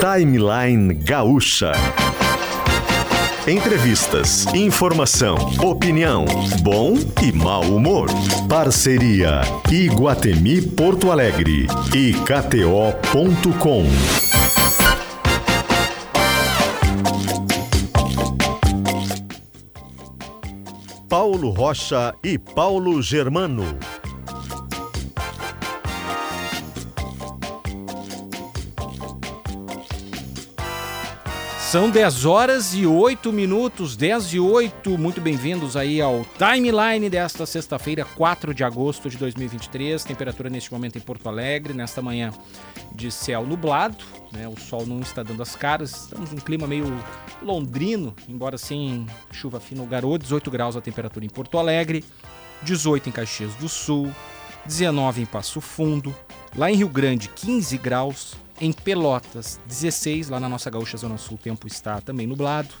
Timeline Gaúcha. Entrevistas, informação, opinião, bom e mau humor. Parceria Iguatemi Porto Alegre e KTO.com. Paulo Rocha e Paulo Germano. São 10 horas e 8 minutos, 10 e 8. Muito bem-vindos aí ao timeline desta sexta-feira, 4 de agosto de 2023. Temperatura neste momento em Porto Alegre, nesta manhã de céu nublado, né? O sol não está dando as caras. Estamos num clima meio londrino, embora sem chuva fina ou garoto. 18 graus a temperatura em Porto Alegre, 18 em Caxias do Sul, 19 em Passo Fundo, lá em Rio Grande, 15 graus. Em Pelotas, 16, lá na nossa gaúcha Zona Sul, o tempo está também nublado.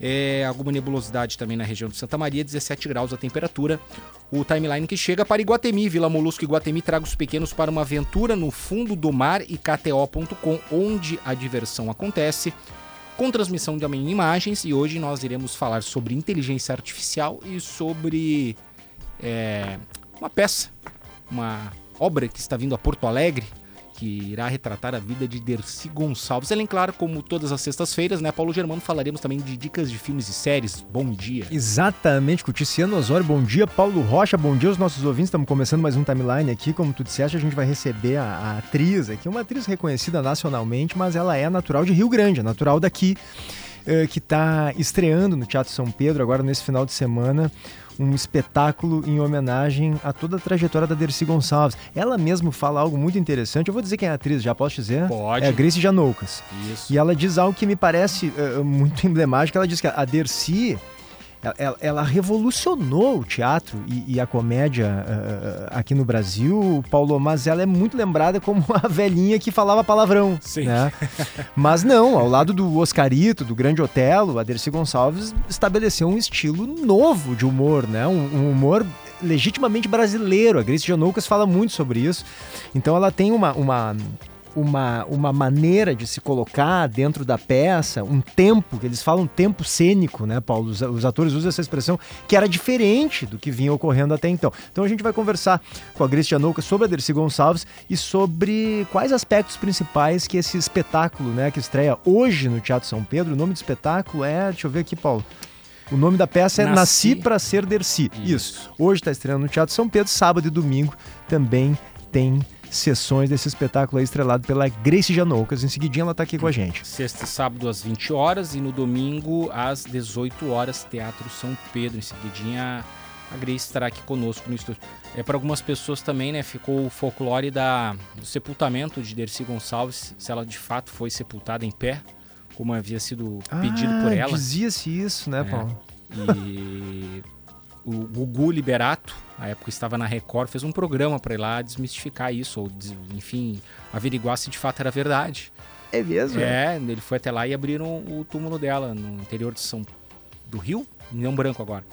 É, alguma nebulosidade também na região de Santa Maria, 17 graus a temperatura. O timeline que chega para Iguatemi, Vila Molusco Iguatemi, traga os pequenos para uma aventura no fundo do mar e KTO.com, onde a diversão acontece, com transmissão de imagens. E hoje nós iremos falar sobre inteligência artificial e sobre é, uma peça, uma obra que está vindo a Porto Alegre, que irá retratar a vida de Dercy Gonçalves. Além, claro, como todas as sextas-feiras, né, Paulo Germano, falaremos também de dicas de filmes e séries. Bom dia. Exatamente, com o Ticiano Osório, bom dia. Paulo Rocha, bom dia aos nossos ouvintes. Estamos começando mais um timeline aqui. Como tu disseste, a gente vai receber a, a atriz aqui, uma atriz reconhecida nacionalmente, mas ela é natural de Rio Grande, é natural daqui, eh, que está estreando no Teatro São Pedro agora nesse final de semana um espetáculo em homenagem a toda a trajetória da Dercy Gonçalves. Ela mesmo fala algo muito interessante. Eu vou dizer quem é a atriz, já posso dizer? Pode. É a Grace Janoucas. Isso. E ela diz algo que me parece uh, muito emblemático. Ela diz que a Dercy ela, ela, revolucionou o teatro e, e a comédia uh, aqui no Brasil, Paulo, mas ela é muito lembrada como a velhinha que falava palavrão. Sim. Né? mas não, ao lado do Oscarito, do Grande Otelo, a Dercy Gonçalves estabeleceu um estilo novo de humor, né? um, um humor legitimamente brasileiro. A Grace Janoucas fala muito sobre isso. Então ela tem uma, uma uma, uma maneira de se colocar dentro da peça, um tempo, que eles falam tempo cênico, né, Paulo? Os, os, atores usam essa expressão, que era diferente do que vinha ocorrendo até então. Então a gente vai conversar com a Grace Janouca sobre a Dercy Gonçalves e sobre quais aspectos principais que esse espetáculo, né, que estreia hoje no Teatro São Pedro, o nome do espetáculo é, deixa eu ver aqui, Paulo. O nome da peça é Nasci, Nasci para Ser Dercy. Isso. Isso. Hoje está estreando no Teatro São Pedro, sábado e domingo também tem sessões desse espetáculo aí estrelado pela Grace Janoucas. Em seguidinha ela está aqui com a gente. Sexta e sábado às 20 horas e no domingo às 18 horas, Teatro São Pedro. Em seguidinha a Grace estará aqui conosco no estúdio. É para algumas pessoas também, né? Ficou o folclore da, do sepultamento de Dercy Gonçalves, se ela de fato foi sepultada em pé, como havia sido pedido ah, por ela. Dizia-se isso, né, é. Paulo? E o Gugu Liberato, na época estava na Record, fez um programa para ir lá desmistificar isso, ou enfim, averiguar se de fato era verdade. É mesmo? É, ele foi até lá e abriram o túmulo dela no interior de São do Rio, não branco agora.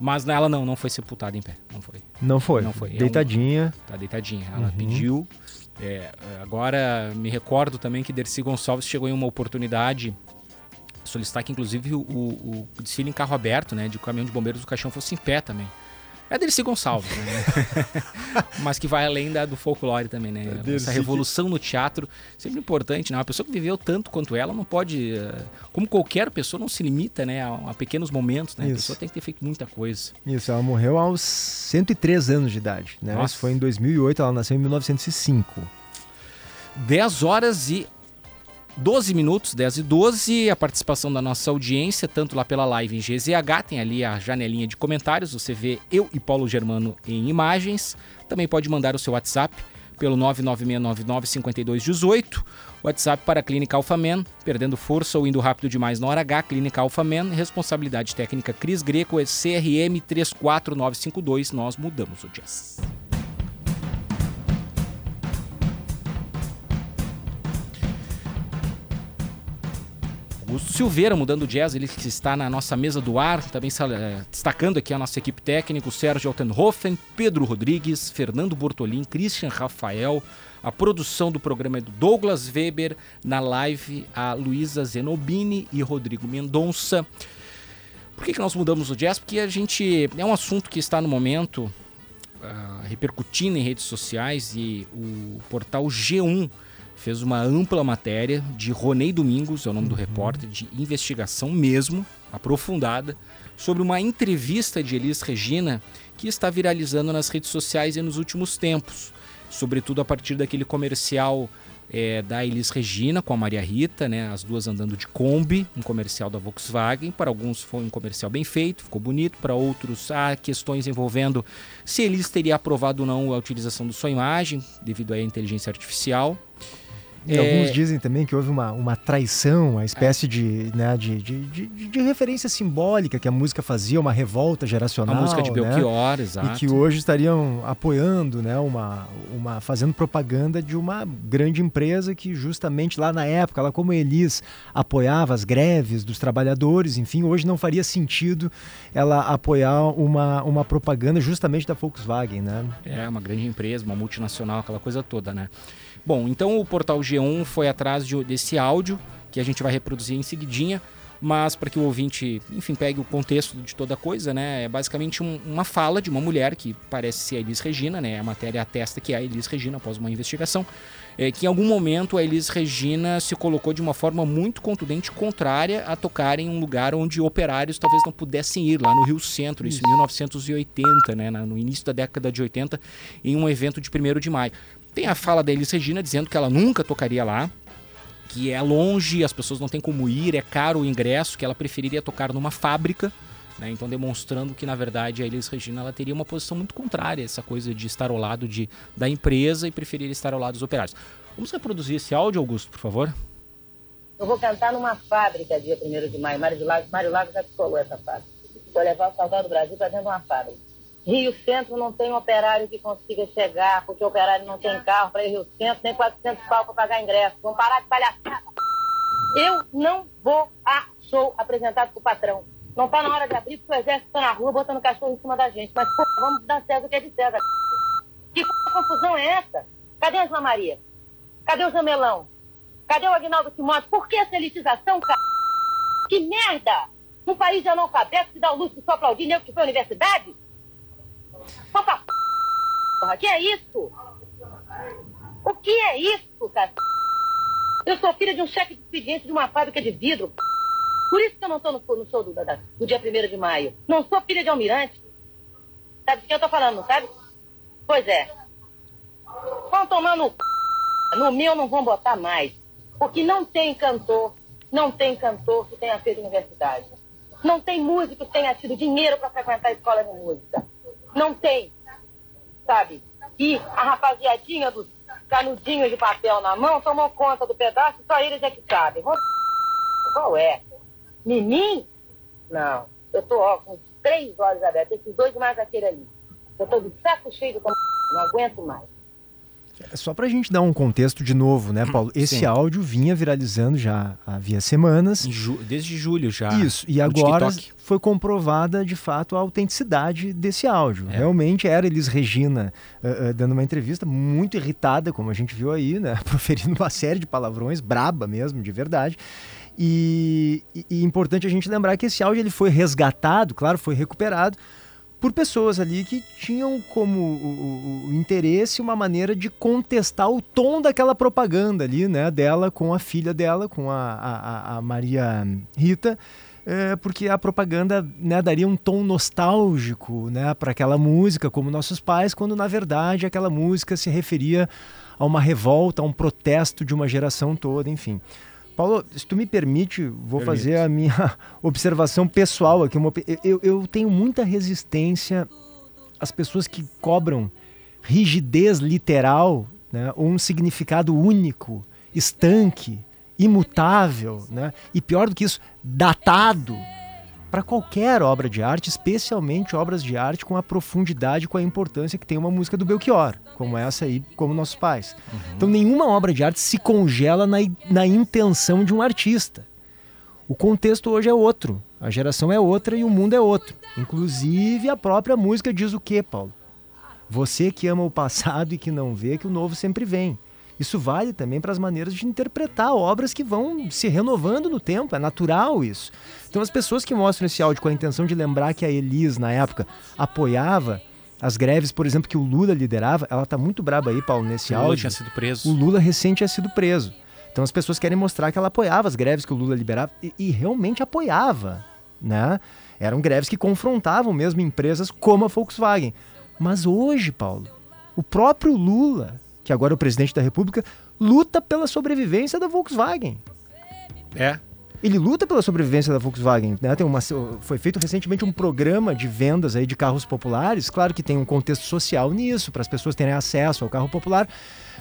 Mas ela não, não foi sepultada em pé, não foi. Não foi. Não foi. Deitadinha. É um, tá deitadinha. Ela uhum. pediu. É, agora me recordo também que Dercy Gonçalves chegou em uma oportunidade solicitar que inclusive o, o, o desfile em carro aberto, né, de caminhão de bombeiros do caixão fosse em pé também. É Dercy Gonçalves, né? Mas que vai além da, do folclore também, né? É Essa revolução no teatro, sempre importante, né? Uma pessoa que viveu tanto quanto ela não pode... Eh, como qualquer pessoa, não se limita né, a, a pequenos momentos, né? Isso. A pessoa tem que ter feito muita coisa. Isso, ela morreu aos 103 anos de idade, né? Nossa. Isso foi em 2008, ela nasceu em 1905. 10 horas e 12 minutos, 10 e 12, a participação da nossa audiência, tanto lá pela live em GZH, tem ali a janelinha de comentários, você vê eu e Paulo Germano em imagens. Também pode mandar o seu WhatsApp pelo 996995218, WhatsApp para a Clínica Alphaman, perdendo força ou indo rápido demais na hora H, Clínica Alphaman, responsabilidade técnica Cris Greco, é CRM 34952, nós mudamos o jazz. Augusto Silveira, mudando o jazz, ele que está na nossa mesa do ar, também é, destacando aqui a nossa equipe técnica, o Sérgio Altenhofen, Pedro Rodrigues, Fernando Bortolin, Christian Rafael, a produção do programa é do Douglas Weber, na live a Luísa Zenobini e Rodrigo Mendonça. Por que, que nós mudamos o jazz? Porque a gente. É um assunto que está no momento uh, repercutindo em redes sociais e o portal G1 fez uma ampla matéria de Ronei Domingos, é o nome uhum. do repórter, de investigação mesmo, aprofundada, sobre uma entrevista de Elis Regina que está viralizando nas redes sociais e nos últimos tempos, sobretudo a partir daquele comercial é, da Elis Regina com a Maria Rita, né, as duas andando de Kombi, um comercial da Volkswagen. Para alguns foi um comercial bem feito, ficou bonito. Para outros há questões envolvendo se Elis teria aprovado ou não a utilização de sua imagem devido à inteligência artificial. E é... alguns dizem também que houve uma, uma traição, uma espécie de, né, de, de, de, de, referência simbólica que a música fazia, uma revolta geracional. A música de Belchior, né? exato. E que hoje estariam apoiando, né, uma, uma, fazendo propaganda de uma grande empresa que justamente lá na época, ela como Elis apoiava as greves dos trabalhadores, enfim, hoje não faria sentido ela apoiar uma, uma propaganda justamente da Volkswagen, né? É, uma grande empresa, uma multinacional, aquela coisa toda, né? Bom, então o portal G1 foi atrás de, desse áudio que a gente vai reproduzir em seguidinha, mas para que o ouvinte, enfim, pegue o contexto de toda a coisa, né? É basicamente um, uma fala de uma mulher que parece ser a Elis Regina, né? A matéria atesta que é a Elis Regina após uma investigação, é, que em algum momento a Elis Regina se colocou de uma forma muito contundente contrária a tocar em um lugar onde operários talvez não pudessem ir, lá no Rio Centro, isso em 1980, né? No início da década de 80, em um evento de 1 de maio. Tem a fala da Elis Regina dizendo que ela nunca tocaria lá, que é longe, as pessoas não têm como ir, é caro o ingresso, que ela preferiria tocar numa fábrica. Né? Então demonstrando que na verdade a Elis Regina ela teria uma posição muito contrária a essa coisa de estar ao lado de, da empresa e preferir estar ao lado dos operários. Vamos reproduzir esse áudio, Augusto, por favor? Eu vou cantar numa fábrica dia 1 de maio. Mário Lago, Mário Lago já colou essa fábrica. Vou levar o Salvador do Brasil para dentro de uma fábrica. Rio Centro não tem operário que consiga chegar, porque o operário não tem carro para ir Rio Centro, nem 400 pau para pagar ingresso. Vamos parar de palhaçada. Eu não vou a show apresentado pro patrão. Não tá na hora de abrir, porque o exército tá na rua botando cachorro em cima da gente. Mas, pô, vamos dar César o que é de César. Que confusão é essa? Cadê a Ana Maria? Cadê o Jamelão? Cadê o Agnaldo Timóteo? Por que essa elitização, cara? Que merda! Um país de analfabeto que dá o luxo de só aplaudir nego que foi à universidade? Porra, porra, que é isso? O que é isso, cara? Eu sou filha de um chefe de expediente de uma fábrica de vidro. Por isso que eu não estou no, no, show do, da, do dia 1 de maio. Não sou filha de almirante. Sabe de quem eu estou falando, não sabe? Pois é. Vão tomar no No meu não vão botar mais. Porque não tem cantor, não tem cantor que tenha feito universidade. Não tem músico que tenha tido dinheiro para frequentar a escola de música. Não tem, sabe? E a rapaziadinha dos canudinhos de papel na mão tomou conta do pedaço, só eles é que sabem. Qual é? Mimim? Não. Eu tô ó, com três olhos abertos, esses dois mais aquele ali. Eu tô de saco cheio do não aguento mais. É só para a gente dar um contexto de novo, né, Paulo? Esse Sim. áudio vinha viralizando já havia semanas. Ju desde julho já. Isso, e agora foi comprovada de fato a autenticidade desse áudio. É. Realmente era Elis Regina uh, uh, dando uma entrevista muito irritada, como a gente viu aí, né? Proferindo uma série de palavrões, braba mesmo, de verdade. E, e, e importante a gente lembrar que esse áudio ele foi resgatado, claro, foi recuperado por pessoas ali que tinham como o, o, o, interesse uma maneira de contestar o tom daquela propaganda ali, né, dela com a filha dela, com a, a, a Maria Rita, é, porque a propaganda né, daria um tom nostálgico né, para aquela música, como nossos pais, quando na verdade aquela música se referia a uma revolta, a um protesto de uma geração toda, enfim. Paulo, se tu me permite, vou fazer a minha observação pessoal aqui. Eu, eu tenho muita resistência às pessoas que cobram rigidez literal, né, ou um significado único, estanque, imutável, né, e pior do que isso, datado para qualquer obra de arte, especialmente obras de arte com a profundidade, com a importância que tem uma música do Belchior, como essa aí, como Nossos Pais. Uhum. Então, nenhuma obra de arte se congela na, na intenção de um artista. O contexto hoje é outro, a geração é outra e o mundo é outro. Inclusive a própria música diz o quê, Paulo? Você que ama o passado e que não vê que o novo sempre vem. Isso vale também para as maneiras de interpretar obras que vão se renovando no tempo, é natural isso. Então as pessoas que mostram esse áudio com a intenção de lembrar que a Elis, na época, apoiava as greves, por exemplo, que o Lula liderava, ela tá muito braba aí, Paulo, nesse O áudio. Lula tinha sido preso. O Lula recente tinha sido preso. Então as pessoas querem mostrar que ela apoiava as greves que o Lula liberava e, e realmente apoiava, né? Eram greves que confrontavam mesmo empresas como a Volkswagen. Mas hoje, Paulo, o próprio Lula, que agora é o presidente da República, luta pela sobrevivência da Volkswagen. É. Ele luta pela sobrevivência da Volkswagen. Né? Tem uma, foi feito recentemente um programa de vendas aí de carros populares. Claro que tem um contexto social nisso, para as pessoas terem acesso ao carro popular,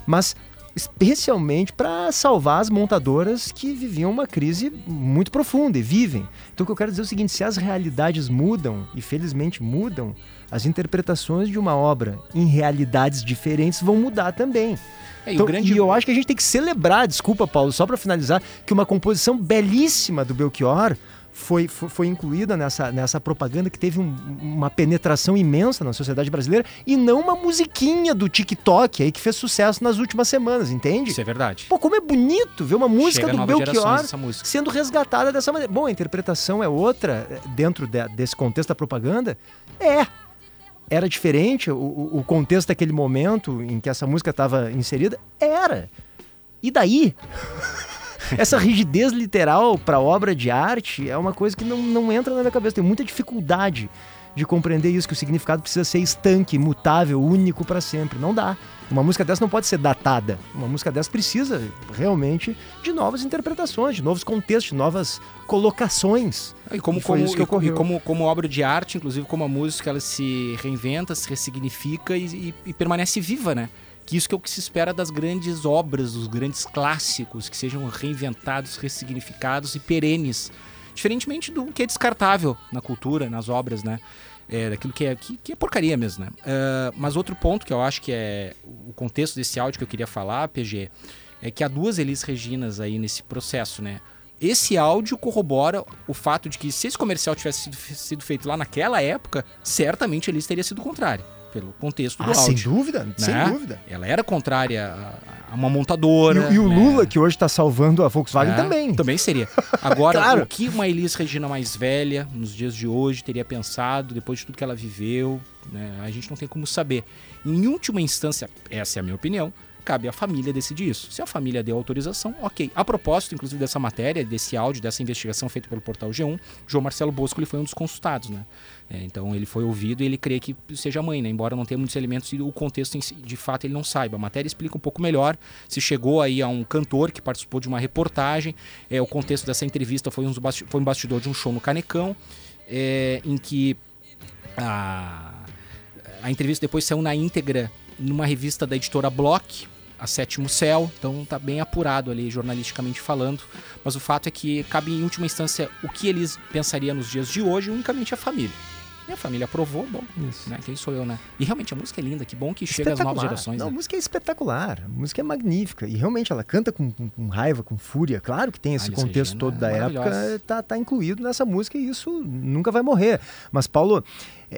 mas especialmente para salvar as montadoras que viviam uma crise muito profunda e vivem. Então o que eu quero dizer é o seguinte: se as realidades mudam, e felizmente mudam, as interpretações de uma obra em realidades diferentes vão mudar também. É, e Então, grande- E eu acho que a gente tem que celebrar, desculpa, Paulo, só para finalizar, que uma composição belíssima do Belchior foi, foi, foi incluída nessa, nessa propaganda que teve um- uma penetração imensa na sociedade brasileira e não uma musiquinha do TikTok aí que fez sucesso nas últimas semanas, entende? Isso é verdade. Pô, como é bonito ver uma música Chega do Belchior sendo resgatada dessa maneira. Bom, a interpretação é outra eh, dentro de- desse contexto da propaganda? É. Era diferente o- o contexto daquele momento em que essa música estava inserida? Era. E daí? Essa rigidez literal para obra de arte é uma coisa que não, não entra na minha cabeça. Tem muita dificuldade de compreender isso, que o significado precisa ser estanque, imutável, único para sempre. Não dá. Uma música dessa não pode ser datada. Uma música dessa precisa realmente de novas interpretações, de novos contextos, de novas colocações. E como, E foi como, isso que ocorreu. como, como obra de arte, inclusive como a música, ela se reinventa, se ressignifica e, e- e permanece viva, né? Que isso que é o que se espera das grandes obras, dos grandes clássicos, que sejam reinventados, ressignificados e perenes. Diferentemente do que é descartável na cultura, nas obras, né? É, daquilo que é, que, que é porcaria mesmo, né? Ah, mas outro ponto que eu acho que é o contexto desse áudio que eu queria falar, PG, é que há duas Elis Reginas aí nesse processo, né? Esse áudio corrobora o fato de que se esse comercial tivesse sido, feito lá naquela época, certamente Elis teria sido contrário, pelo contexto do Ah, sem dúvida, sem né? dúvida. Ela era contrária a, a uma montadora. E, e o né? Lula, que hoje está salvando a Volkswagen, É, também. Também seria. Agora, Claro. o que uma Elis Regina mais velha, nos dias de hoje, teria pensado, depois de tudo que ela viveu, né, a gente não tem como saber. Em última instância, essa é a minha opinião, cabe à família decidir isso. Se a família deu autorização, ok. A propósito, inclusive, dessa matéria, desse áudio, dessa investigação feita pelo portal G1, João Marcelo Bosco ele foi um dos consultados, né? É, então ele foi ouvido e ele crê que seja mãe, né? Embora não tenha muitos elementos e o contexto si, de fato ele não saiba. A matéria explica um pouco melhor. Se chegou aí a um cantor que participou de uma reportagem, é, o contexto dessa entrevista foi um, basti- foi um bastidor de um show no Canecão, é, em que a, a entrevista depois saiu na íntegra numa revista da editora Block, a Sétimo Céu, então tá bem apurado ali jornalisticamente falando. Mas o fato é que cabe em última instância o que eles pensariam nos dias de hoje, unicamente a família. E a família aprovou, bom, Isso. né? Quem sou eu, né? E realmente a música é linda, que bom que chega às novas gerações. Não, a né? música é espetacular, a música é magnífica. E realmente ela canta com, com- com raiva, com fúria. Claro que tem esse Elis contexto Regina todo é da época, tá, tá incluído nessa música e isso nunca vai morrer. Mas, Paulo,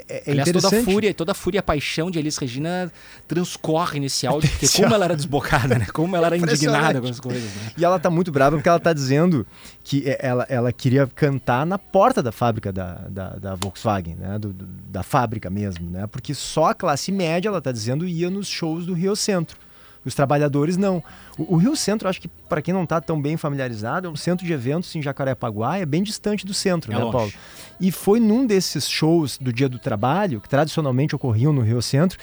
é, é Aliás, toda a fúria, toda a fúria e a paixão de Elis Regina transcorre nesse áudio, porque como ela era desbocada, né? Como ela era indignada com as coisas, né? E ela tá muito brava porque ela tá dizendo que é- ela, ela queria cantar na porta da fábrica da, da, da Volkswagen, né? Do- do- da fábrica mesmo, né? Porque só a classe média, ela tá dizendo, ia nos shows do Rio Centro. Os trabalhadores não. O, o Rio Centro, acho que para quem não tá tão bem familiarizado, é um centro de eventos em Jacarepaguá, é bem distante do centro, É né, longe. Paulo? E foi num desses shows do Dia do Trabalho, que tradicionalmente ocorriam no Rio Centro,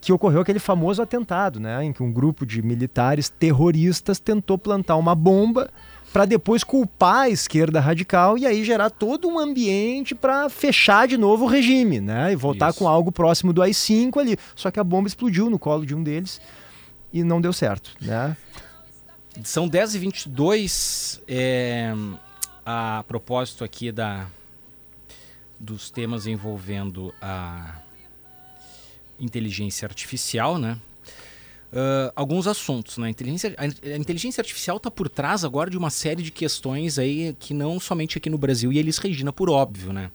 que ocorreu aquele famoso atentado, né, em que um grupo de militares terroristas tentou plantar uma bomba para depois culpar a esquerda radical e aí gerar todo um ambiente para fechar de novo o regime, né, e voltar Isso. com algo próximo do AI-5 ali. Só que a bomba explodiu no colo de um deles e não deu certo, né? São 10 e 22 é, a propósito aqui da, dos temas envolvendo a inteligência artificial, né? uh, alguns assuntos. Né? A, inteligência, a, inteligência artificial está por trás agora de uma série de questões aí que não somente aqui no Brasil, e eles Regina, por óbvio, né?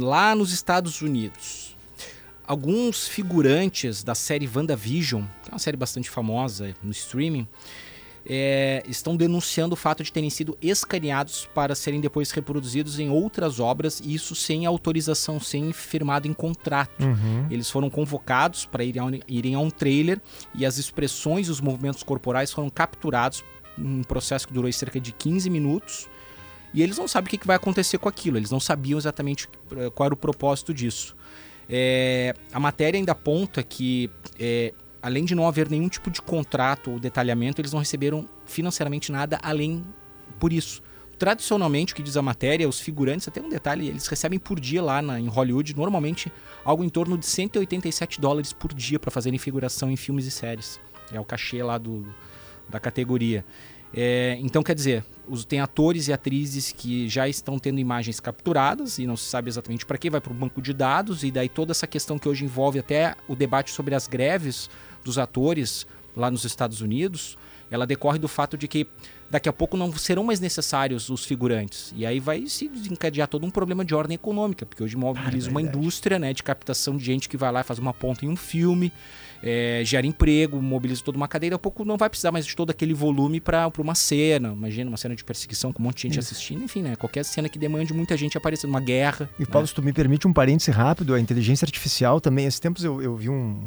lá nos Estados Unidos, alguns figurantes da série WandaVision, que é uma série bastante famosa no streaming, é, estão denunciando o fato de terem sido escaneados para serem depois reproduzidos em outras obras, e isso sem autorização, sem firmado em contrato. Uhum. Eles foram convocados para irem, irem a um trailer e as expressões e os movimentos corporais foram capturados um processo que durou cerca de 15 minutos. E eles não sabem o que vai acontecer com aquilo, eles não sabiam exatamente eh, qual era o propósito disso. É, a matéria ainda aponta que é, além de não haver nenhum tipo de contrato ou detalhamento, eles não receberam financeiramente nada além por isso. Tradicionalmente, o que diz a matéria, os figurantes, até um detalhe, eles recebem por dia lá na, em Hollywood, normalmente algo em torno de 187 dólares por dia para fazerem figuração em filmes e séries. É o cachê lá do, da categoria. É, então, quer dizer, os, tem atores e atrizes que já estão tendo imagens capturadas e não se sabe exatamente para que, vai para o banco de dados, e daí toda essa questão que hoje envolve até o debate sobre as greves dos atores lá nos Estados Unidos, ela decorre do fato de que daqui a pouco não serão mais necessários os figurantes. E aí vai se desencadear todo um problema de ordem econômica, porque hoje mobiliza ah, é uma indústria né, de captação de gente que vai lá e faz uma ponta em um filme é, gera emprego, mobiliza toda uma cadeia, a pouco não vai precisar mais de todo aquele volume para uma cena. Imagina uma cena de perseguição com um monte de gente Isso. assistindo, enfim, né? Qualquer cena que demande muita gente aparecendo, uma guerra. E Paulo, né? se tu me permite um parêntese rápido, a inteligência artificial também. Esses tempos eu, eu vi um,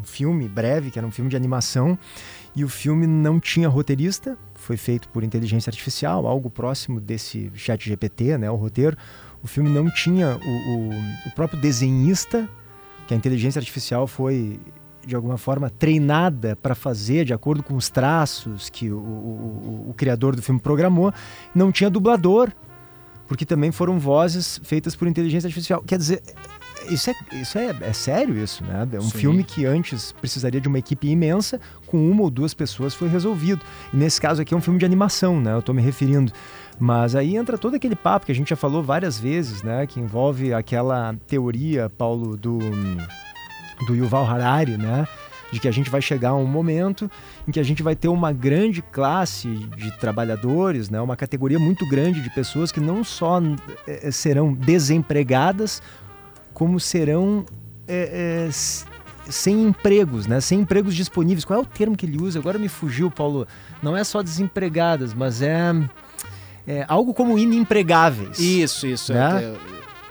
um filme breve, que era um filme de animação, e o filme não tinha roteirista, foi feito por inteligência artificial, algo próximo desse chat GPT, né, o roteiro. O filme não tinha o, o, o próprio desenhista, que a inteligência artificial foi de alguma forma treinada para fazer de acordo com os traços que o, o, o, criador do filme programou, não tinha dublador, porque também foram vozes feitas por inteligência artificial. Quer dizer, isso é, isso é, é sério isso, né? É um Sim. filme que antes precisaria de uma equipe imensa, com uma ou duas pessoas foi resolvido. E nesse caso aqui é um filme de animação, né? Eu estou me referindo. Mas aí entra todo aquele papo que a gente já falou várias vezes, né? Que envolve aquela teoria, Paulo, do do Yuval Harari, né? De que a gente vai chegar a um momento em que a gente vai ter uma grande classe de trabalhadores, né? Uma categoria muito grande de pessoas que não só é, serão desempregadas, como serão é, é, sem empregos, né? Sem empregos disponíveis. Qual é o termo que ele usa? Agora me fugiu, Paulo. Não é só desempregadas, mas é, é algo como inempregáveis. Isso, isso. Né?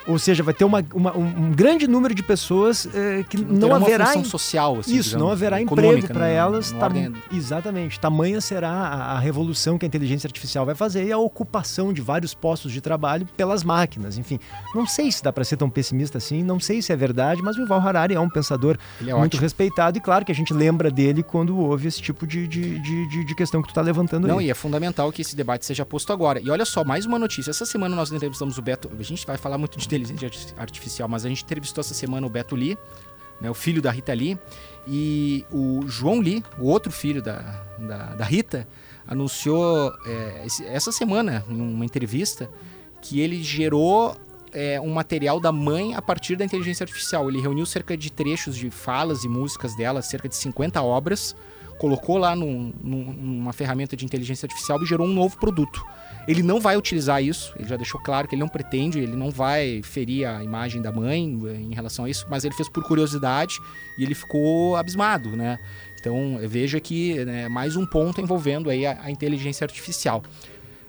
Ou seja, vai ter uma, uma um grande número de pessoas é, que, que não, não haverá. Uma social, assim, Isso, digamos, não haverá emprego para elas. Tam, exatamente. Tamanha será a, a, revolução que a inteligência artificial vai fazer e a ocupação de vários postos de trabalho pelas máquinas. Enfim, não sei se dá para ser tão pessimista assim, não sei se é verdade, mas o Yuval Harari é um pensador é muito ótimo. respeitado e claro que a gente lembra dele quando houve esse tipo de, de, de, de questão que tu está levantando não, aí. e é fundamental que esse debate seja posto agora. E olha só, mais uma notícia. Essa semana nós entrevistamos o Beto. A gente vai falar muito de inteligência artificial, mas a gente entrevistou essa semana o Beto Lee, né, o filho da Rita Lee, e o João Lee, o outro filho da, da, da Rita, anunciou é, essa semana, em uma entrevista, que ele gerou é, um material da mãe a partir da inteligência artificial. Ele reuniu cerca de trechos de falas e músicas dela, cerca de 50 obras, colocou lá num, numa ferramenta de inteligência artificial e gerou um novo produto. Ele não vai utilizar isso, ele já deixou claro que ele não pretende, ele não vai ferir a imagem da mãe eh, em relação a isso, mas ele fez por curiosidade e ele ficou abismado, né? Então veja que né, mais um ponto envolvendo aí a, a inteligência artificial.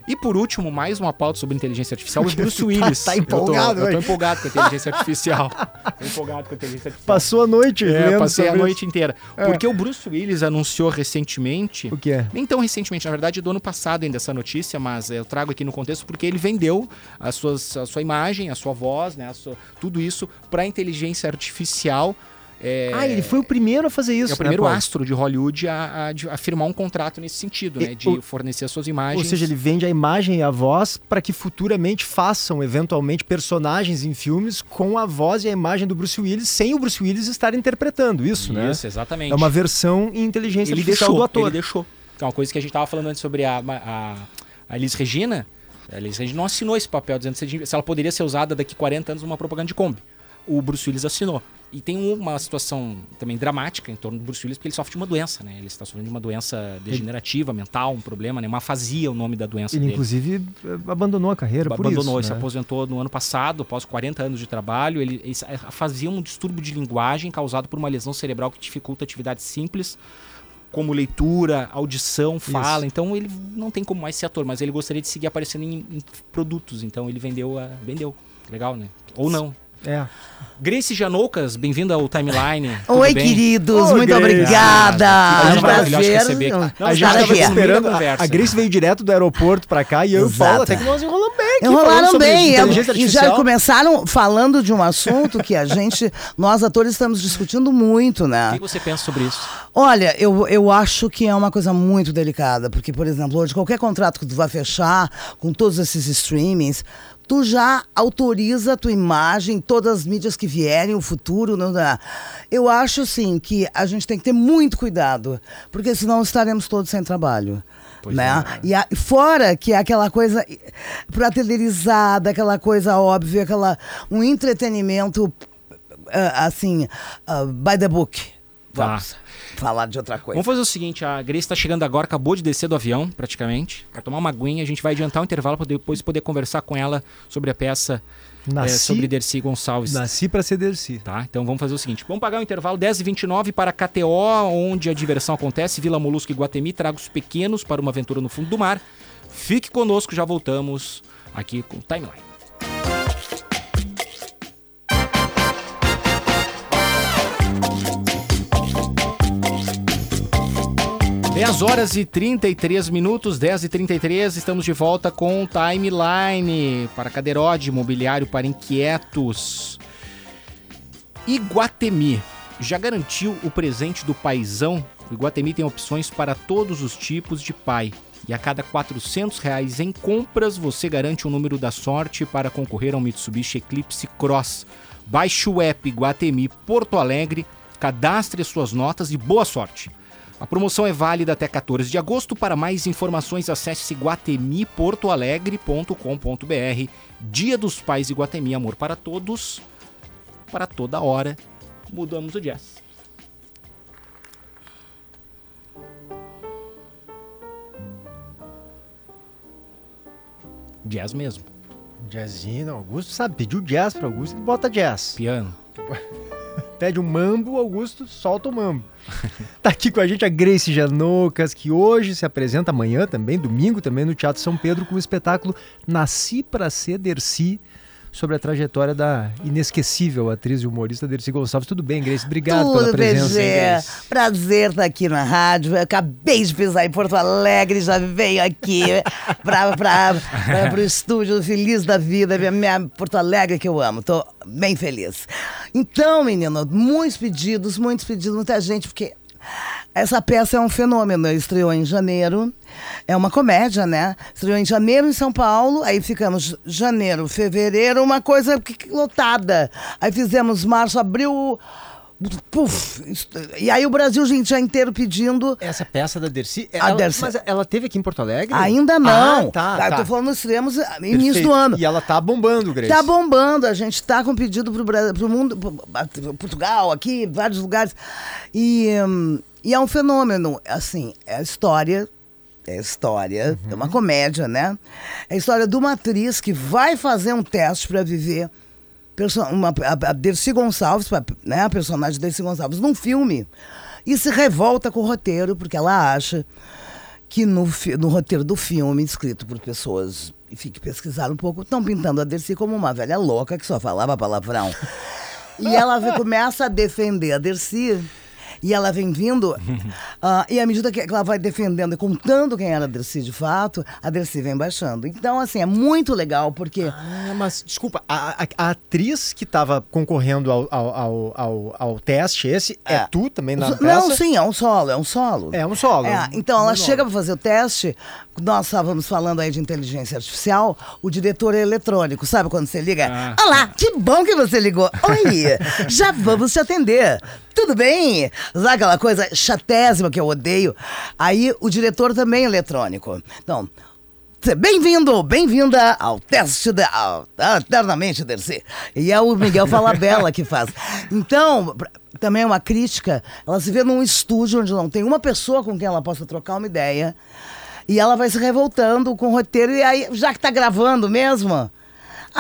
E por último, mais uma pauta sobre inteligência artificial, o Bruce Willis. Tá, tá empolgado, eu tô, eu tô empolgado com a inteligência artificial. tô empolgado com a inteligência artificial. Passou a noite, é, passei a noite inteira. É. Porque o Bruce Willis anunciou recentemente. O que é? Nem tão recentemente, na verdade, do ano passado ainda essa notícia, mas eu trago aqui no contexto porque ele vendeu as suas, a sua imagem, a sua voz, né, sua, tudo isso para inteligência artificial é, ah, ele foi o primeiro a fazer isso. É o primeiro né, astro de Hollywood a, a, a, firmar um contrato nesse sentido, né? De o, fornecer as suas imagens. Ou seja, ele vende a imagem e a voz para que futuramente façam, eventualmente, personagens em filmes com a voz e a imagem do Bruce Willis, sem o Bruce Willis estar interpretando isso, isso né? Isso, exatamente. É uma versão em inteligência ele artificial deixou, do ator. Ele deixou. Que é uma coisa que a gente estava falando antes sobre a, a, a Elis Regina. A Elis Regina não assinou esse papel dizendo se ela poderia ser usada daqui 40 anos numa propaganda de Kombi. O Bruce Willis assinou. E tem uma situação também dramática em torno do Bruce Willis, porque ele sofre de uma doença, né? Ele está sofrendo de uma doença degenerativa, mental, um problema, né? Uma afasia, o nome da doença Ele, dele. inclusive, eh, abandonou a carreira por abandonou, isso. se né? aposentou no ano passado, após 40 anos de trabalho. Ele, ele fazia um distúrbio de linguagem causado por uma lesão cerebral que dificulta atividades simples, como leitura, audição, fala. Então ele não tem como mais ser ator, mas ele gostaria de seguir aparecendo em, em produtos. Então ele vendeu, a, vendeu. Legal, né? Ou não. É. Grace Janoucas, bem-vinda ao Timeline. Oi, bem? queridos, Oi, muito Grace. obrigada. Ah, É um prazer receber. Não, a gente já estava esperando. A, conversa. a Grace veio direto do aeroporto pra cá e eu e o Exato. Paulo até que nós enrolamos bem aqui. Enrolaram sobre bem, inteligência e já começaram falando de um assunto que a gente, nós atores, estamos discutindo muito, O né? que você pensa sobre isso? Olha, eu, eu acho que é uma coisa muito delicada, porque, por exemplo, hoje qualquer contrato que tu vai fechar com todos esses streamings, tu já autoriza a tua imagem, todas as mídias que vierem, o futuro. Não dá. Eu acho, assim, que a gente tem que ter muito cuidado, porque senão estaremos todos sem trabalho. Pois né? é. E a- fora que é aquela coisa pratelerizada, aquela coisa óbvia, aquela, um entretenimento ah, assim, ah, by the book. Tá. Vamos falar de outra coisa. Vamos fazer o seguinte, a Grace está chegando agora, acabou de descer do avião, praticamente, para tomar uma aguinha. A gente vai adiantar o intervalo para depois poder conversar com ela sobre a peça é, Nasci, sobre Dercy Gonçalves. nasci pra ser Dercy. Tá, então vamos fazer o seguinte: vamos pagar o intervalo 10h29 para KTO, onde a diversão acontece, Vila Molusco e Guatemi, tragos pequenos para uma aventura no fundo do mar. Fique conosco, já voltamos aqui com o Timeline. Dez horas e 33 minutos, 10 e 33, estamos de volta com Timeline para Cadeirode, Imobiliário para Inquietos. Iguatemi já garantiu o presente do paizão? Iguatemi tem opções para todos os tipos de pai. E a cada 400 reais em compras, você garante o número da sorte para concorrer ao Mitsubishi Eclipse Cross. Baixe o app Iguatemi Porto Alegre, cadastre as suas notas e boa sorte. A promoção é válida até 14 de agosto. Para mais informações, acesse guatemiportoalegre.com.br. Dia dos Pais Iguatemi, amor para todos para toda hora. Mudamos o jazz. Jazz mesmo. Jazzinho, Augusto sabe, pediu jazz pra Augusto, ele bota jazz. Piano. Pede um mambo, Augusto solta o mambo. tá aqui com a gente a Grace Janoucas, que hoje se apresenta amanhã também, domingo também, no Teatro São Pedro, com o espetáculo Nasci pra ser Dercy, sobre a trajetória da inesquecível atriz e humorista Dercy Gonçalves. Tudo bem, Grace? Obrigado pela Tudo, presença. hein, PG. Grace? Prazer estar aqui na rádio. Eu acabei de pisar em Porto Alegre, já veio aqui para o estúdio feliz da vida, minha, minha Porto Alegre que eu amo. Tô bem feliz. Então, menino, muitos pedidos, muitos pedidos, muita gente, porque essa peça é um fenômeno. Estreou em janeiro. É uma comédia, né? Estreou em janeiro em São Paulo. Aí ficamos janeiro, fevereiro, uma coisa lotada. Aí fizemos março, abril. Puf! E aí o Brasil, gente, já inteiro pedindo. Essa peça da Dercy, A ela, Dercy. mas ela teve aqui em Porto Alegre? Ainda não. Ah, tá, tá. tô falando extremos início Perfeito. do ano. E ela tá bombando, Grace. Tá bombando, a gente tá com pedido pro, Brasil, pro mundo, pro Portugal, aqui, vários lugares. E, hum, e é um fenômeno, assim, é a história, é a história, é uma comédia, né? É a história de uma atriz que vai fazer um teste para viver uma, a, a Dercy Gonçalves, né, a personagem Dercy Gonçalves, num filme. E se revolta com o roteiro, porque ela acha que no, no roteiro do filme, escrito por pessoas, enfim, que pesquisaram um pouco, estão pintando a Dercy como uma velha louca que só falava palavrão. e ela começa a defender a Dercy. E ela vem vindo, ah, e à medida que ela vai defendendo e contando quem era a Dercy de fato, a Dercy vem baixando. Então, assim, é muito legal, porque Ah, mas desculpa, a, a- a atriz que tava concorrendo ao, ao, ao, ao- teste, esse, é, É. tu também na Não, peça? sim, é um solo, é um solo. É um solo. É, então ela chega para fazer o teste. Nós estávamos falando aí de inteligência artificial. O diretor é eletrônico, sabe quando você liga? Ah. Olá, que bom que você ligou. Oi, já vamos te atender. Tudo bem? Sabe aquela coisa chatésima que eu odeio? Aí o diretor também é eletrônico. Então, Bem-vindo, bem-vinda ao teste da Eternamente Dercy. E é o Miguel Falabella que faz. Então, também é uma crítica, ela se vê num estúdio onde não tem uma pessoa com quem ela possa trocar uma ideia. E ela vai se revoltando com o roteiro, e aí, já que tá gravando mesmo,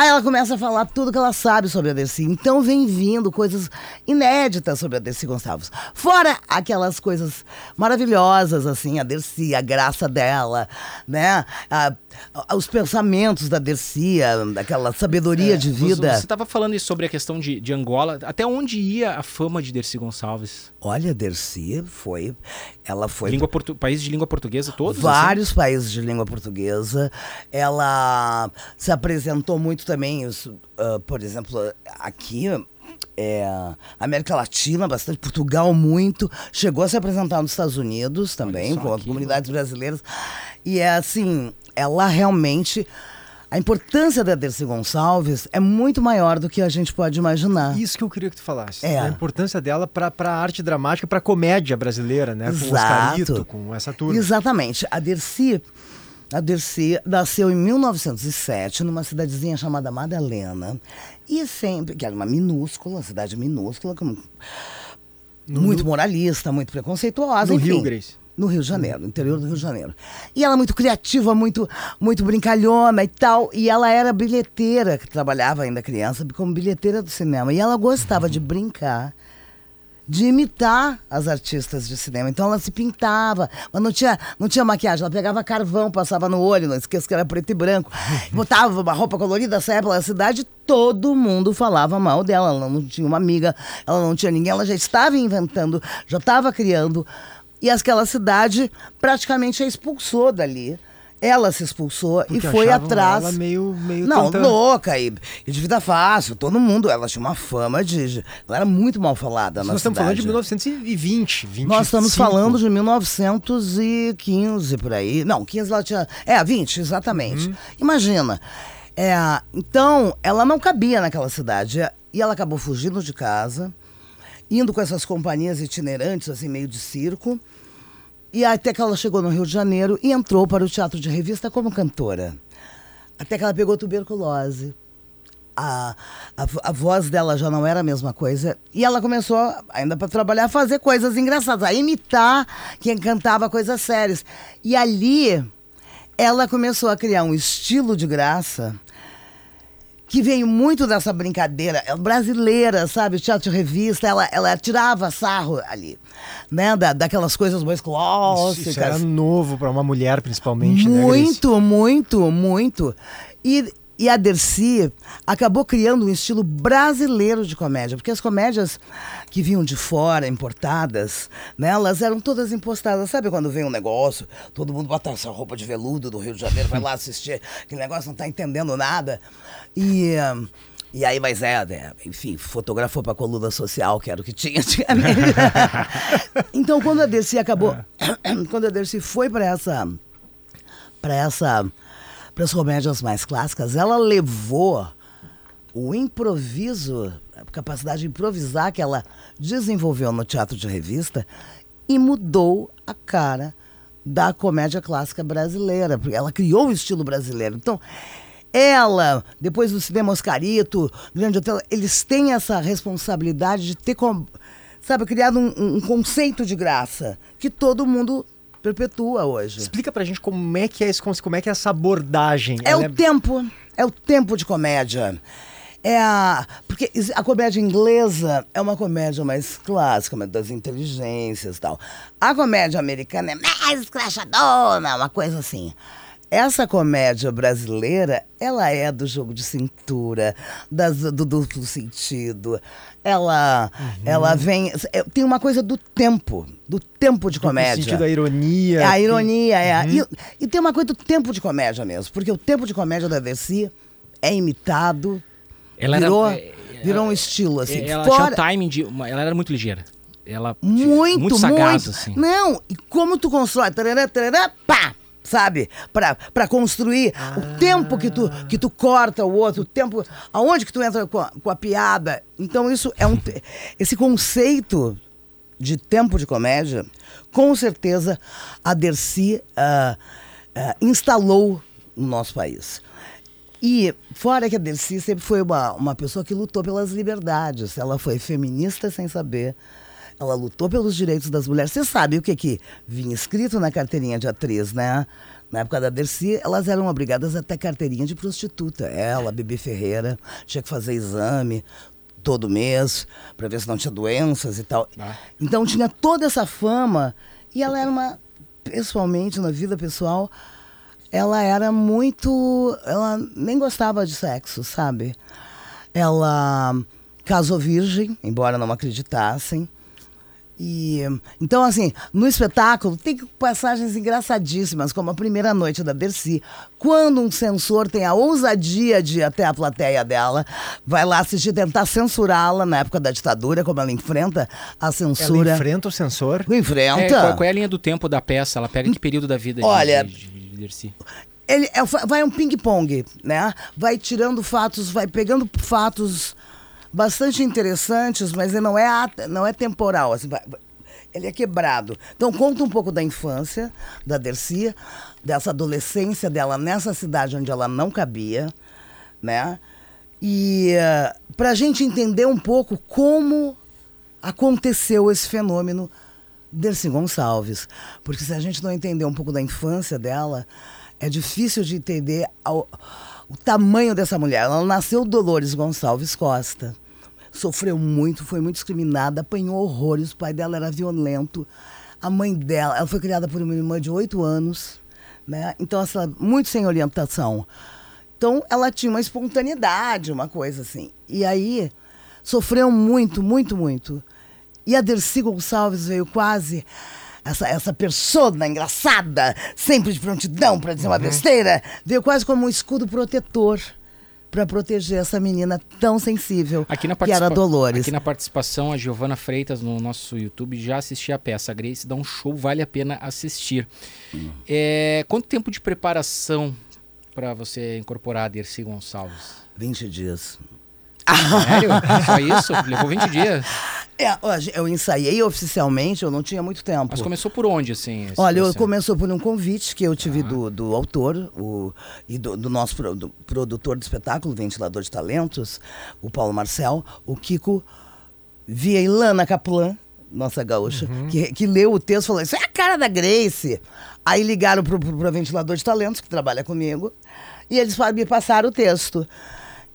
aí ela começa a falar tudo que ela sabe sobre a Dercy. Então vem vindo coisas inéditas sobre a Dercy Gonçalves. Fora aquelas coisas maravilhosas, assim, a Dercy, a graça dela, né? A- a- os pensamentos da Dercy, aquela sabedoria de vida. Você estava falando sobre a questão de, de Angola. Até onde ia a fama de Dercy Gonçalves? Olha, a Dercy foi. Ela foi Língua portu... País de língua portuguesa todos? assim? Vários países de língua portuguesa. Ela se apresentou muito também, isso, ah, por exemplo, aqui. É, América Latina, bastante, Portugal muito, chegou a se apresentar nos Estados Unidos também, com aqui, comunidades brasileiras. E é assim, ela realmente. A importância da Dercy Gonçalves é muito maior do que a gente pode imaginar. Isso que eu queria que tu falasse. É. A importância dela para a arte dramática, para a comédia brasileira, né? Com o Exato. Oscarito, com essa turma. Exatamente. A Dercy, a Dercy nasceu em 1907 numa cidadezinha chamada Madalena. E sempre, que era uma minúscula, cidade minúscula, com- muito moralista, muito preconceituosa. No enfim. Rio, Grace. No Rio de Janeiro, no interior do Rio de Janeiro. E ela muito criativa, muito, muito brincalhona e tal. E ela era bilheteira, que trabalhava ainda criança, como bilheteira do cinema. E ela gostava de brincar de imitar as artistas de cinema. Então ela se pintava, mas não tinha, não tinha maquiagem. Ela pegava carvão, passava no olho, não esqueça que era preto e branco. Botava uma roupa colorida, saia pela cidade, todo mundo falava mal dela. Ela não tinha uma amiga, ela não tinha ninguém, ela já estava inventando, já estava criando. E aquela cidade praticamente a expulsou dali. Ela se expulsou Porque e foi atrás. ela meio- meio não, tanta- louca e, e de vida fácil. Todo mundo. Ela tinha uma fama de. ela era muito mal falada na Nós estamos falando de cidade. 1920, 25. Nós estamos falando de 1915 por aí. Não, 15 ela tinha. É, 20, exatamente. Uhum. Imagina. É, então, ela não cabia naquela cidade. E ela acabou fugindo de casa, indo com essas companhias itinerantes, assim, meio de circo. E até que ela chegou no Rio de Janeiro e entrou para o teatro de revista como cantora. Até que ela pegou tuberculose. A, a, a voz dela já não era a mesma coisa. E ela começou, ainda para trabalhar, a fazer coisas engraçadas, a imitar quem cantava coisas sérias. E ali, ela começou a criar um estilo de graça que veio muito dessa brincadeira é brasileira, sabe? Teatro de revista, ela, ela tirava sarro ali, né? Da, daquelas coisas mais clássicas. Isso era novo para uma mulher, principalmente, né, Grace? Muito, muito, muito. E, e a Dercy acabou criando um estilo brasileiro de comédia, porque as comédias que vinham de fora, importadas, né, elas eram todas impostadas. Sabe quando vem um negócio, todo mundo bota essa roupa de veludo do Rio de Janeiro, vai lá assistir, aquele negócio não tá entendendo nada. E. E aí, mas é, né, enfim, fotografou para a coluna social, que era o que tinha antigamente. então, quando a Dercy acabou, quando a Dercy foi para essa para essa para as comédias mais clássicas, ela levou o improviso, a capacidade de improvisar que ela desenvolveu no teatro de revista e mudou a cara da comédia clássica brasileira, porque ela criou o estilo brasileiro. Então, ela, depois do cinema Oscarito, Grande Hotel, eles têm essa responsabilidade de ter, sabe, criado um, um conceito de graça que todo mundo perpetua hoje. Explica pra gente como é que é esse como é que é essa abordagem. É Ela o tempo, é o tempo de comédia. É a, porque a comédia inglesa é uma comédia mais clássica, mais das inteligências e tal. A comédia americana é mais escrachadona, uma coisa assim. Essa comédia brasileira, ela é do jogo de cintura, das, do duplo sentido. Ela, ela vem. é, Tem uma coisa do tempo, do tempo de no comédia. sentido da ironia. É a que- ironia, é. E, e tem uma coisa do tempo de comédia mesmo, porque o tempo de comédia da Dercy é imitado, Ela era- virou, é, virou um estilo, assim. ela Fora- tinha o timing de. uma- ela era muito ligeira. Ela muito, muito sagaz, assim. Não, e como tu constrói, tarará, tarará, pá, sabe? Pra construir o tempo que tu, que tu corta o outro, o tempo, aonde que tu entra com a, com a piada. Então isso é um, esse conceito de tempo de comédia, com certeza a Dercy ah, ah, instalou no nosso país. E fora que a Dercy sempre foi uma, uma pessoa que lutou pelas liberdades. Ela foi feminista sem saber. Ela lutou pelos direitos das mulheres. Você sabe o que que vinha escrito na carteirinha de atriz, né? Na época da Dercy, elas eram obrigadas a ter carteirinha de prostituta. Ela, Bebê Ferreira, tinha que fazer exame todo mês para ver se não tinha doenças e tal. Ah. Então tinha toda essa fama e ela era uma, pessoalmente, na vida pessoal, ela era muito. Ela nem gostava de sexo, sabe? Ela casou virgem, embora não acreditassem. E então assim, no espetáculo tem passagens engraçadíssimas, como a primeira noite da Dercy, quando um censor tem a ousadia de ir até a plateia dela, vai lá assistir, tentar censurá-la na época da ditadura, como ela enfrenta a Ela censura. enfrenta o censor. Enfrenta. É, qual, qual é a linha do tempo da peça? Ela pega em que período da vida de- Olha, de, de, de Dercy? ele é- vai um ping-pong, né? Vai tirando fatos, vai pegando fatos bastante interessantes, mas ele não é, não é temporal. assim, ele é quebrado. Então, conta um pouco da infância da Dercy, dessa adolescência dela nessa cidade onde ela não cabia, né? E para a gente entender um pouco como aconteceu esse fenômeno Dercy Gonçalves. Porque se a gente não entender um pouco da infância dela, é difícil de entender ao- o tamanho dessa mulher. Ela nasceu Dolores Gonçalves Costa. Sofreu muito, foi muito discriminada, apanhou horrores. O pai dela era violento. A mãe dela, ela foi criada por uma irmã de oito anos, né? Então, essa, muito sem orientação. Então, ela tinha uma espontaneidade, uma coisa assim. E aí, sofreu muito, muito, muito. E a Dercy Gonçalves veio quase essa, essa persona engraçada, sempre de prontidão para dizer uma besteira, veio quase como um escudo protetor para proteger essa menina tão sensível Aqui na, que era Dolores. aqui na participação, a Giovana Freitas no nosso YouTube já assistiu a peça. A Grace dá um show, vale a pena assistir. Hum. É, quanto tempo de preparação para você incorporar a Dercy Gonçalves? 20 dias. Sério? Só isso? Levou 20 dias? É, eu ensaiei oficialmente, eu não tinha muito tempo. Mas começou por onde, assim? Olha, eu começou por um convite que eu tive do, do autor o, e do, do nosso pro- do produtor do espetáculo, Ventilador de Talentos, o Paulo Marcel, o Kiko, via Ilana Kaplan, nossa gaúcha, que, que leu o texto e falou: Isso é a cara da Grace. Aí ligaram pro, pro, pro Ventilador de Talentos, que trabalha comigo, e eles me passaram o texto.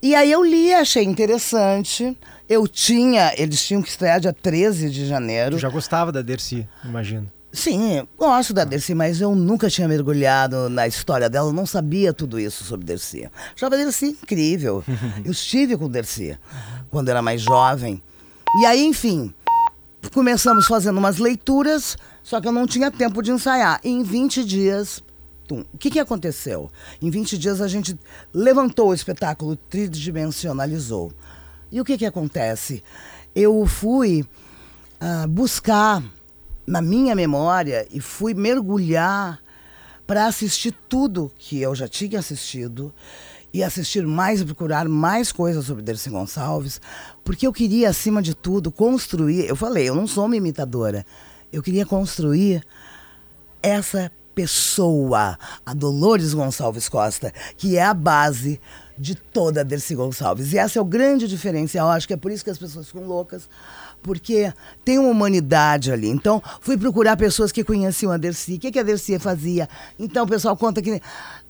E aí eu li, achei interessante. Eu tinha, eles tinham que estrear dia 13 de janeiro. Tu já gostava da Dercy, imagino. Sim, gosto da Dercy, mas eu nunca tinha mergulhado na história dela, não sabia tudo isso sobre Dercy. Achava Dercy incrível. Eu estive com Dercy quando era mais jovem. E aí, enfim, começamos fazendo umas leituras, só que eu não tinha tempo de ensaiar. E em 20 dias, tum, o que, que aconteceu? Em 20 dias a gente levantou o espetáculo, tridimensionalizou. E o que, que acontece? Eu fui ah, buscar na minha memória e fui mergulhar para assistir tudo que eu já tinha assistido e assistir mais e procurar mais coisas sobre Dercy Gonçalves, porque eu queria, acima de tudo, construir. Eu falei, eu não sou uma imitadora. Eu queria construir essa pessoa, a Dolores Gonçalves Costa, que é a base de toda a Dercy Gonçalves. E essa é o grande diferencial. Acho que é por isso que as pessoas ficam loucas, porque tem uma humanidade ali. Então, fui procurar pessoas que conheciam a Dercy. O que, que a Dercy fazia? Então, o pessoal conta que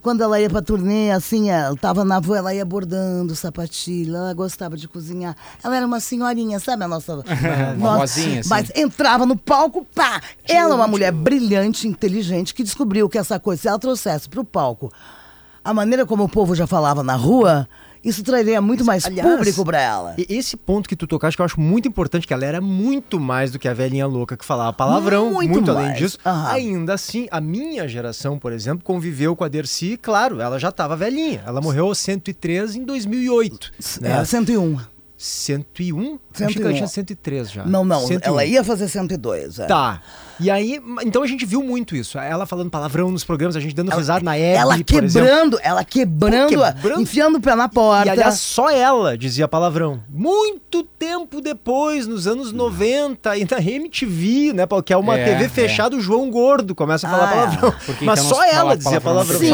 quando ela ia pra turnê, assim, ela tava na van, ela ia bordando sapatilha, ela gostava de cozinhar. Ela era uma senhorinha, sabe a nossa... Uma vozinha, assim. Mas entrava no palco, pá! Ela é uma mulher brilhante, inteligente, que descobriu que essa coisa, se ela trouxesse pro palco a maneira como o povo já falava na rua, isso traria muito mais Aliás, público pra ela. E esse ponto que tu tocaste que eu acho muito importante, que ela era muito mais do que a velhinha louca que falava palavrão, Muito muito, além disso. Aham. Ainda assim, a minha geração, por exemplo, conviveu com a Dercy, claro, ela já estava velhinha. Ela morreu aos 103 em 2008. É, Né? 101. 101? Achei que ela 101. tinha 103 já. Não, não, 101. ela ia fazer 102. é. Tá. E aí, então a gente viu muito isso. Ela falando palavrão nos programas, a gente dando risada na Hebe, ela quebrando, ela quebrando, Pô, quebrando. enfiando o pé na porta. E aliás, só ela dizia palavrão. Muito tempo depois, nos anos 90, e na MTV, né, que é uma É, TV é. fechada, o João Gordo começa a falar Ah, é. palavrão. Porque Mas então só ela dizia palavrão. Sim,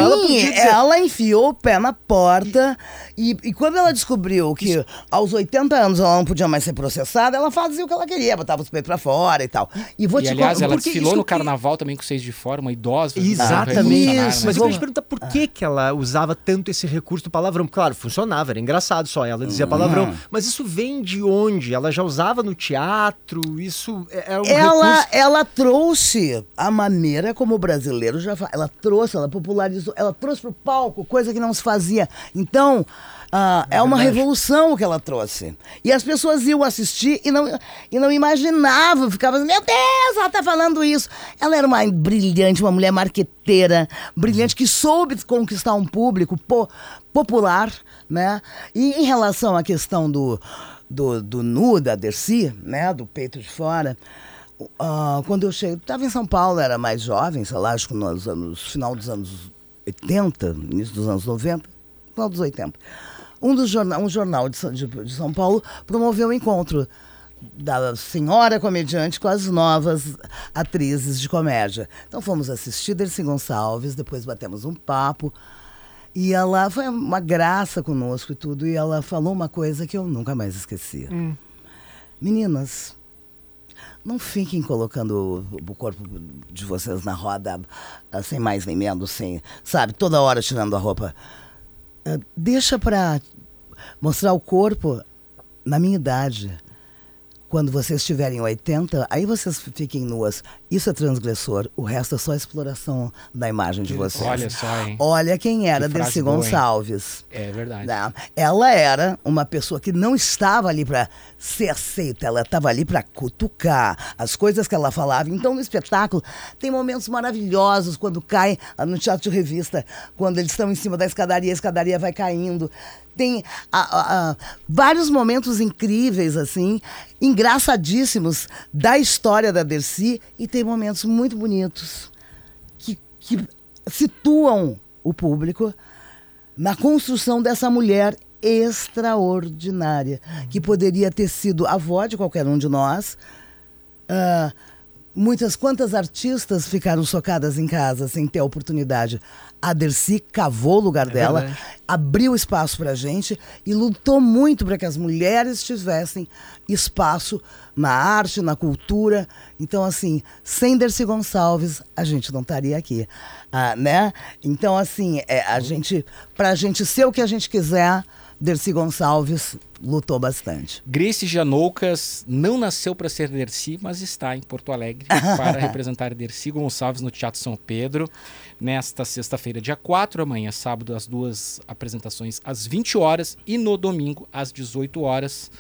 ela ela enfiou o pé na porta e, e quando ela descobriu que aos 80 anos ela não podia mais ser processada, ela fazia o que ela queria, botava os peitos pra fora e tal. E vou E te aliás, contar- ela porque desfilou no que- carnaval também com seis de fora, uma idosa. Exatamente. revolucionária, Isso, né? Mas eu vou- te perguntar por que, que ela usava tanto esse recurso do palavrão. Claro, funcionava, era engraçado só ela dizia palavrão. Mas isso vem de onde? Ela já usava no teatro? Isso é é um ela, recurso... ela trouxe a maneira como o brasileiro já faz. Ela trouxe, ela popularizou, ela trouxe pro palco coisa que não se fazia. Então, ah, é, uma verdade. revolução o que ela trouxe. E as pessoas iam assistir e não, e não imaginavam, ficavam assim, meu Deus, ela tá falando isso. Ela era uma brilhante, uma mulher marqueteira, brilhante, que soube conquistar um público po- popular, né? E em relação à questão do, do, do nu, da Dercy, né? Do peito de fora, ah, quando eu cheguei, estava em São Paulo, era mais jovem, sei lá, acho que nos anos, final dos anos 80, início dos anos 90, final dos 80. Um, dos jorna um jornal de São, de, de São Paulo promoveu o encontro da senhora comediante com as novas atrizes de comédia. Então fomos assistir Dercy Gonçalves, depois batemos um papo. E ela foi uma graça conosco e tudo. E ela falou uma coisa que eu nunca mais esqueci. Meninas, não fiquem colocando o corpo de vocês na roda sem mais nem menos, sem, sabe, toda hora tirando a roupa. Ah, Deixa pra mostrar o corpo na minha idade. Quando vocês tiverem 80, aí vocês fiquem nuas. Isso é transgressor. O resto é só exploração da imagem de vocês. Olha só, hein? Olha quem era Que Dercy boa? Gonçalves. É verdade. Né? Ela era uma pessoa que não estava ali para ser aceita, ela estava ali para cutucar as coisas que ela falava. Então, no espetáculo, tem momentos maravilhosos quando cai no teatro de revista, quando eles estão em cima da escadaria, a escadaria vai caindo. Tem ah, ah, vários momentos incríveis, assim, engraçadíssimos da história da Dercy, e tem momentos muito bonitos que, que situam o público na construção dessa mulher extraordinária, que poderia ter sido avó de qualquer um de nós. Ah, muitas quantas artistas ficaram chocadas em casa sem ter a oportunidade. A Dercy cavou o lugar dela, verdade. abriu espaço para a gente e lutou muito para que as mulheres tivessem espaço na arte, na cultura. Então, assim, sem Dercy Gonçalves, a gente não estaria aqui, ah, né? Então, assim, é, a gente, para a gente ser o que a gente quiser, Dercy Gonçalves lutou bastante. Grace Janoucas não nasceu para ser Dercy, mas está em Porto Alegre para representar Dercy Gonçalves no Teatro São Pedro nesta sexta-feira, dia 4, amanhã, sábado, as duas apresentações às 20 horas e no domingo às 18 horas.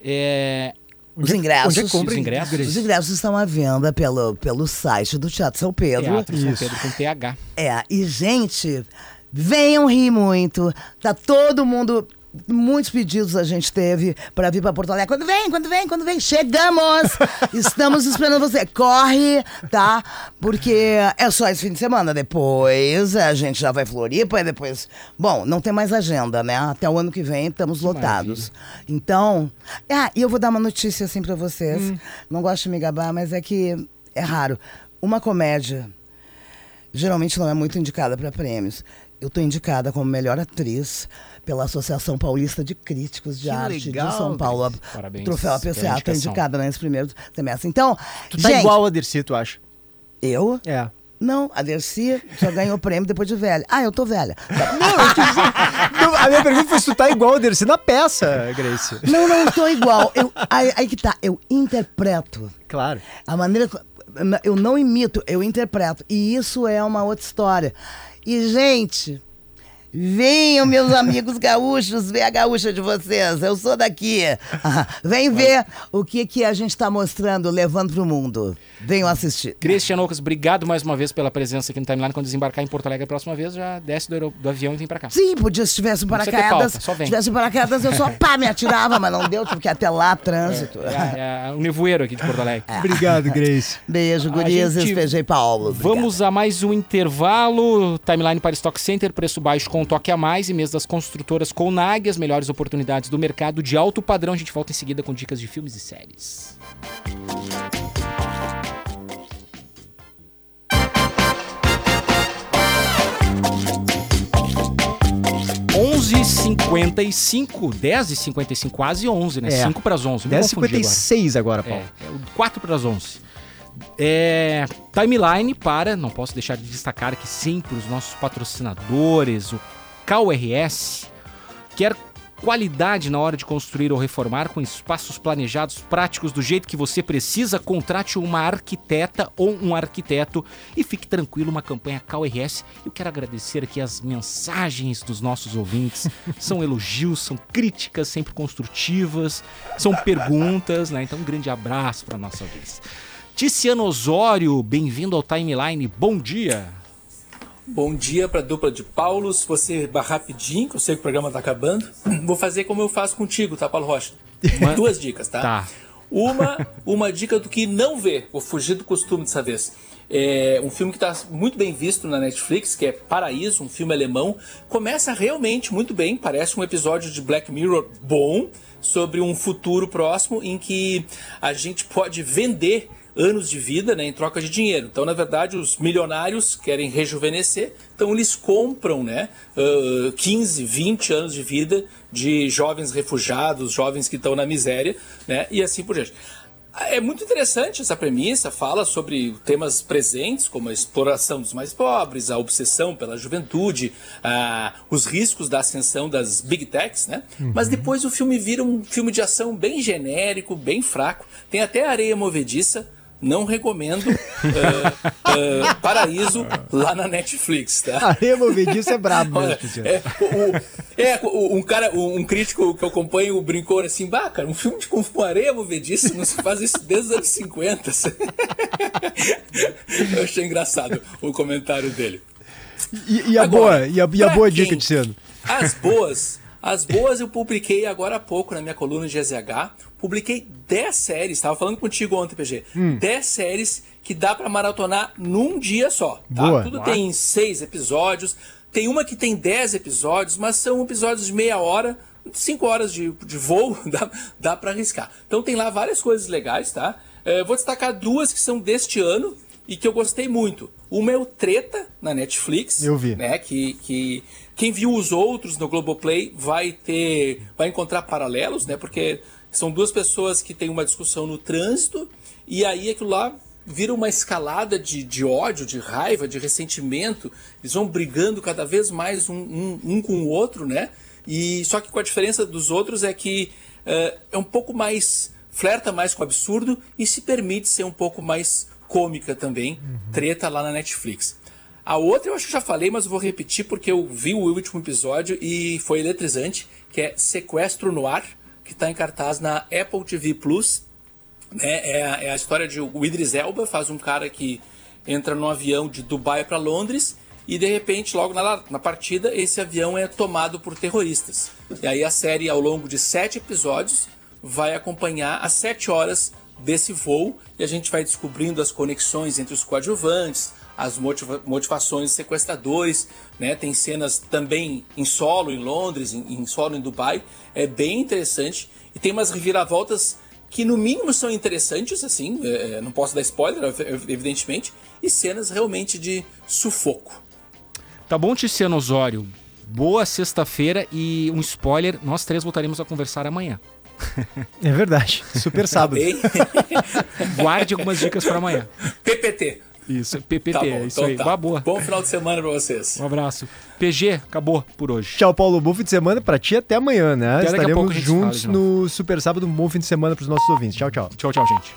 É, Os ingressos. onde é compra Os ingressos? Os ingressos estão à venda pelo, pelo site do Teatro São Pedro. Teatro São. Pedro com TH. É, e gente, venham rir muito. Tá todo mundo. Muitos pedidos a gente teve para vir para Porto Alegre. Quando vem, quando vem, quando vem, chegamos! Estamos esperando você. Corre, tá? Porque é só esse fim de semana. Depois a gente já vai Floripa e depois. Bom, não tem mais agenda, né? Até o ano que vem estamos lotados. Então. Ah, e eu vou dar uma notícia assim para vocês. Não gosto de me gabar, mas é que é raro. Uma comédia geralmente não é muito indicada para prêmios. Eu estou indicada como melhor atriz pela Associação Paulista de Críticos de Que Arte legal, de São Paulo. Parabéns Troféu pela APCA, estou indicação. indicada nesse primeiro semestre. Então, Tu tá gente, igual a Dercy, tu acha? eu? É. Não, a Dercy só ganhou prêmio depois de velha. Ah, eu tô velha. Não, a minha pergunta foi se tu tá igual a Dercy na peça, Grace. Não, não estou igual. Eu, aí, aí que tá, eu interpreto. Claro. A maneira. Eu não imito, eu interpreto. E isso é uma outra história. E, gente, venham, meus amigos gaúchos, ver a gaúcha de vocês. Eu sou daqui. Vem ver o que, que a gente está mostrando, levando para o mundo. Venham assistir. Christian Lucas, obrigado mais uma vez pela presença aqui no Timeline. Quando desembarcar em Porto Alegre a próxima vez, já desce do, do avião e vem pra cá. Sim, podia, se tivesse ter paraquedas. pauta, só vem. Se tivesse paraquedas, eu só pá, me atirava, mas não deu, tive que ir até lá, trânsito. É, é o nevoeiro aqui de Porto Alegre. Obrigado, Grace. Beijo, gurias, gente- SPG Paulo. Obrigada. Vamos a mais um intervalo. Timeline para Stock Center, preço baixo com um toque a mais. E mês das construtoras com NAG, as melhores oportunidades do mercado de alto padrão. A gente volta em seguida com dicas de filmes e séries. Onze h 55 10 h 55 quase 11, né? É. 5 para as 11. me confundi agora. 10h56 agora, É, Paulo. é o 4 para as 11. É, timeline para, não posso deixar de destacar aqui sempre os nossos patrocinadores, o KRS, quer qualidade na hora de construir ou reformar com espaços planejados práticos do jeito que você precisa, contrate uma arquiteta ou um arquiteto e fique tranquilo, uma campanha KRS. Eu quero agradecer aqui as mensagens dos nossos ouvintes. São elogios, são críticas sempre construtivas, são perguntas, né? Então um grande abraço para nossa audiência. Ticiano Osório, bem-vindo ao Timeline. Bom dia. Bom dia para a dupla de Paulos. Você rapidinho, que eu sei que o programa tá acabando. Vou fazer como eu faço contigo, tá, Paulo Rocha? Duas dicas, tá? Tá. Uma, uma dica do que não ver. Vou fugir do costume dessa vez. É um filme que está muito bem visto na Netflix, que é Paraíso, um filme alemão. Começa realmente muito bem, parece um episódio de Black Mirror bom, sobre um futuro próximo em que a gente pode vender anos de vida né, em troca de dinheiro. Então, na verdade, os milionários querem rejuvenescer, então eles compram né, uh, 15, 20 anos de vida de jovens refugiados, jovens que estão na miséria, né, e assim por diante. É muito interessante essa premissa, fala sobre temas presentes, como a exploração dos mais pobres, a obsessão pela juventude, ah, os riscos da ascensão das big techs, né? Mas depois o filme vira um filme de ação bem genérico, bem fraco. Tem até areia movediça. Não recomendo ah, ah, Paraíso lá na Netflix, tá? Areia movediça é brabo mesmo, é, o- é, o- um cara, um crítico que eu acompanho brincou assim, bah, cara, um filme de com movediça, não se faz isso desde os anos 50. eu achei engraçado o comentário dele. E, e a Agora, boa, e a, e a boa dica, Ticiano? As boas, as boas eu publiquei agora há pouco na minha coluna de GZH. Publiquei 10 séries, estava falando contigo ontem, PG. Hum. 10 séries que dá pra maratonar num dia só, tá? Boa. Tudo tem 6 episódios. Tem uma que tem 10 episódios, mas são episódios de meia hora, 5 horas de, de voo, dá, dá para arriscar. Então tem lá várias coisas legais, tá? Eh, vou destacar duas que são deste ano e que eu gostei muito. Uma é o Treta, na Netflix. Eu vi. Né, que, que quem viu os outros no Globoplay vai ter. vai encontrar paralelos, né? Porque são duas pessoas que têm uma discussão no trânsito, e aí aquilo lá vira uma escalada de, de ódio, de raiva, de ressentimento. Eles vão brigando cada vez mais um, um, um com o outro, né? E só que com a diferença dos outros é que eh, é um pouco mais. flerta mais com o absurdo e se permite ser um pouco mais cômica também. Treta lá na Netflix. A outra eu acho que já falei, mas vou repetir porque eu vi o último episódio e foi eletrizante, que é Sequestro no Ar, que está em cartaz na Apple TV Plus. Né? É, a, é a história de o Idris Elba, faz um cara que entra num avião de Dubai para Londres e de repente, logo na, na partida, esse avião é tomado por terroristas. E aí a série, ao longo de sete episódios, vai acompanhar as sete horas desse voo e a gente vai descobrindo as conexões entre os coadjuvantes, as motiva motivações dos sequestradores, né? Tem cenas também em solo em Londres, em, em solo em Dubai, é bem interessante e tem umas reviravoltas que no mínimo são interessantes, assim, é, não posso dar spoiler, ev- evidentemente, e cenas realmente de sufoco. Tá bom, Ticiano Osório? Boa sexta-feira e um spoiler: nós três voltaremos a conversar amanhã. É verdade. Super sábado. Guarde algumas dicas para amanhã. PPT. Isso, PPT, Tá bom, é isso então aí. tá. Boa, boa. Bom final de semana pra vocês. Um abraço. PG, acabou por hoje. Tchau, Paulo. Bom fim de semana pra ti até amanhã, né? Até daqui a pouco Estaremos a gente se fala juntos no Super Sábado. Um bom fim de semana pros nossos ouvintes. Tchau, tchau. Tchau, tchau, gente.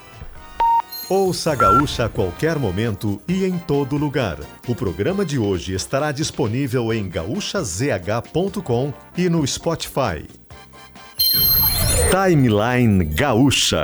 Ouça a Gaúcha a qualquer momento e em todo lugar. O programa de hoje estará disponível em gaúchazh.com e no Spotify. Timeline Gaúcha.